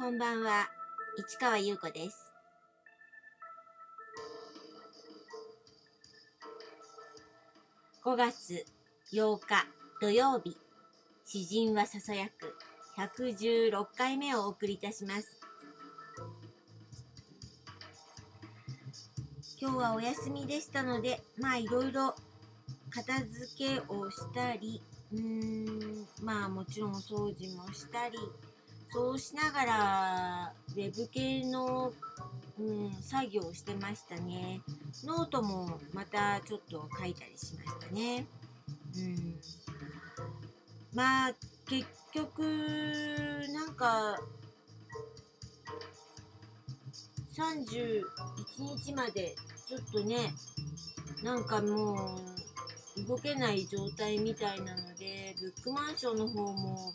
こんばんは、市川優子です。5月8日土曜日、詩人はささやく116回目をお送りいたします。今日はお休みでしたので、まあいろいろ片付けをしたり、うーん、まあもちろんお掃除もしたり、そうしながら、ウェブ系の、うん、作業をしてましたね。ノートもまたちょっと書いたりしましたね。うん。まあ、結局、なんか、31日までちょっとね、なんかもう、動けない状態みたいなので、ブックマンションの方も、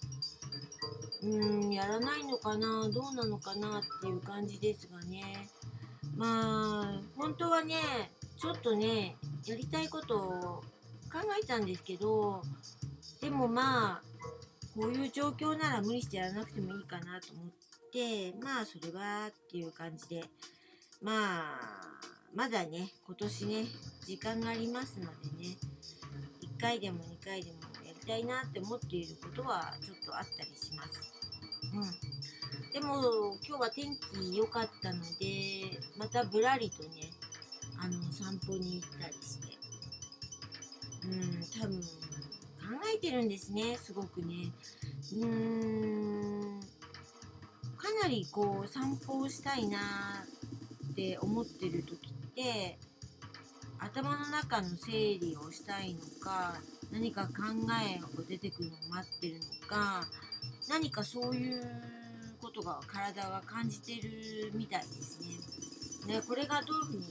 うん、やらないのかな、どうなのかなっていう感じですがね。まあ、本当はね、ちょっとね、やりたいことを考えたんですけど、でもまあ、こういう状況なら無理してやらなくてもいいかなと思って、まあ、それはっていう感じで、まあ、まだね、今年ね、時間がありますのでね、1回でも2回でもやりたいなって思っていることはちょっとあったりします。うん。でも、今日は天気良かったので、またぶらりとね、あの、散歩に行ったりして、うん、多分、考えてるんですね、すごくね。うーん、かなりこう、散歩をしたいなって思ってる時って、頭の中の整理をしたいのか、何か考えが出てくるのを待ってるのか、何かそういうことが体が感じてるみたいですね。ね、これがどういうふうに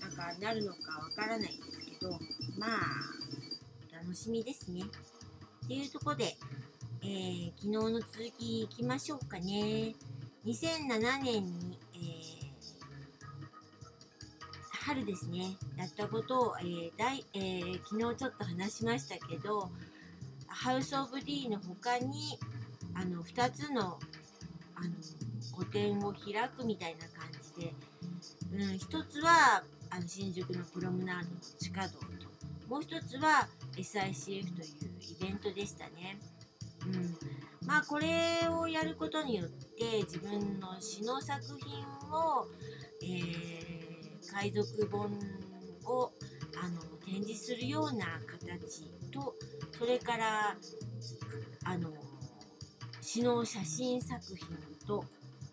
なんかなるのかわからないんですけど、まあ、楽しみですね。っていうところで、えー昨日の続きいきましょうかね。2007年に、えー春ですね、やったことを、えー大えー昨日ちょっと話しましたけど、ハウス・オブ・ディの他に、あの2つのあの個展を開くみたいな感じで、うん、一つはあの新宿のプロムナードの地下道ともう一つは SICF というイベントでしたね。うん、まあこれをやることによって自分の詩の作品を、えー海賊本をあの展示するような形とそれからあの詩の写真作品と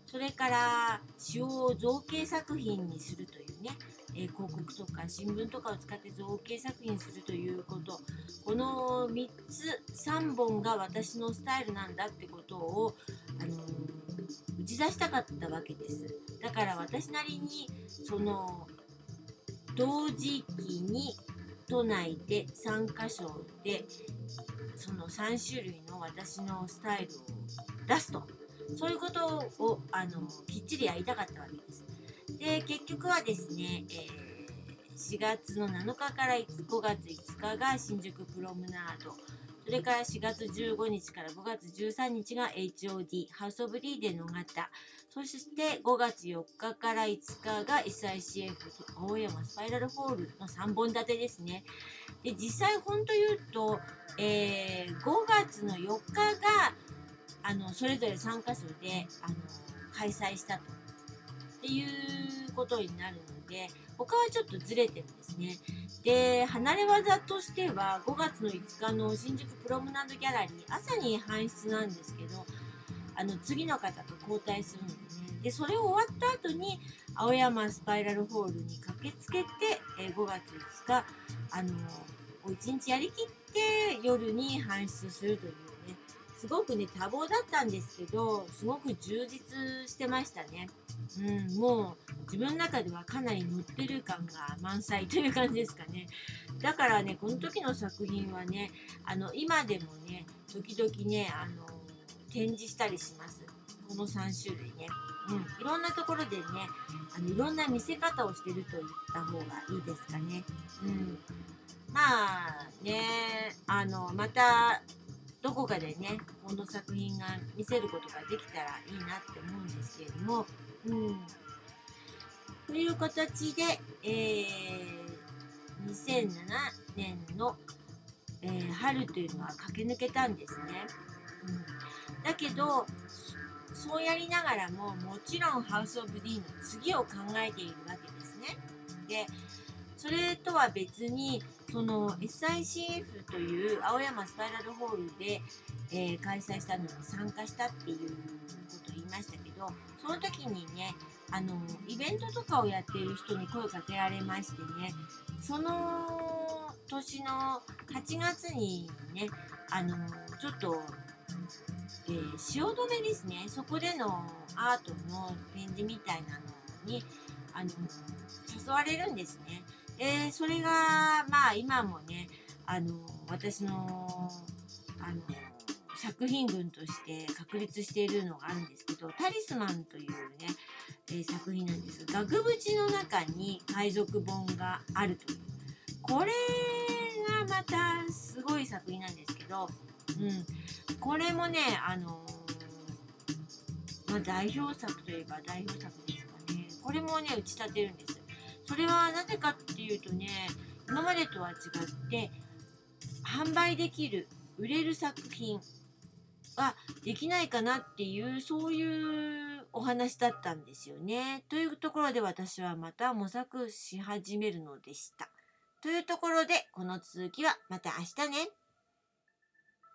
それから詩を造形作品にするというね、え広告とか新聞とかを使って造形作品するということ。この3つ3本が私のスタイルなんだってことを、あのー打ち出したかったわけです。だから私なりにその同時期に都内で3カ所でその3種類の私のスタイルを出すと。そういうことをあのきっちりやりたかったわけです。で結局はですね、えー4月の7日から5月5日が新宿プロムナードそれから4月15日から5月13日が HOD ハウス・オブ・リーデンの型そして5月4日から5日が SICF 青山スパイラルホールの3本立てですね。で実際本当言うと、えー5月の4日があのそれぞれ3カ所であの開催したと。っていうことになるので他はちょっとずれてるんですね。で離れ技としては5月の5日の新宿プロムナードギャラリー朝に搬出なんですけどあの次の方と交代するのでね。でそれを終わった後に青山スパイラルホールに駆けつけて、え5月5日あの1日やりきって夜に搬出するというねすごくね多忙だったんですけどすごく充実してましたね。うん、もう自分の中ではかなり乗ってる感が満載という感じですかね。だからねこの時の作品はねあの今でもね時々ねあの展示したりします。この3種類ね。うん、いろんなところでねあのいろんな見せ方をしてると言った方がいいですかね。うん、まあねあのまたどこかでねこの作品が見せることができたらいいなって思うんですけれども、うん、という形で、えー、2007年の、えー、春というのは駆け抜けたんですね。うん、だけどそうやりながらももちろんハウス・オブ・ディーの次を考えているわけですね。でそれとは別にその SICF という青山スパイラルホールで、えー、開催したのに参加したっていうことを言いましたけどその時にねあのイベントとかをやっている人に声かけられましてねその年の8月にねあのちょっと、えー、汐留ですねそこでのアートの展示みたいなのにあの誘われるんですね。えー、それがまあ今もねあの私のあの作品群として確立しているのがあるんですけど「タリスマン」というね、えー、作品なんです額縁の中に海賊本があるという。これがまたすごい作品なんですけど、うん、これもねあのまあ、代表作といえば代表作ですかね。これもね打ち立てるんですそれはなぜかっていうとね今までとは違って販売できる売れる作品はできないかなっていうそういうお話だったんですよね。というところで私はまた模索し始めるのでした。というところでこの続きはまた明日ね。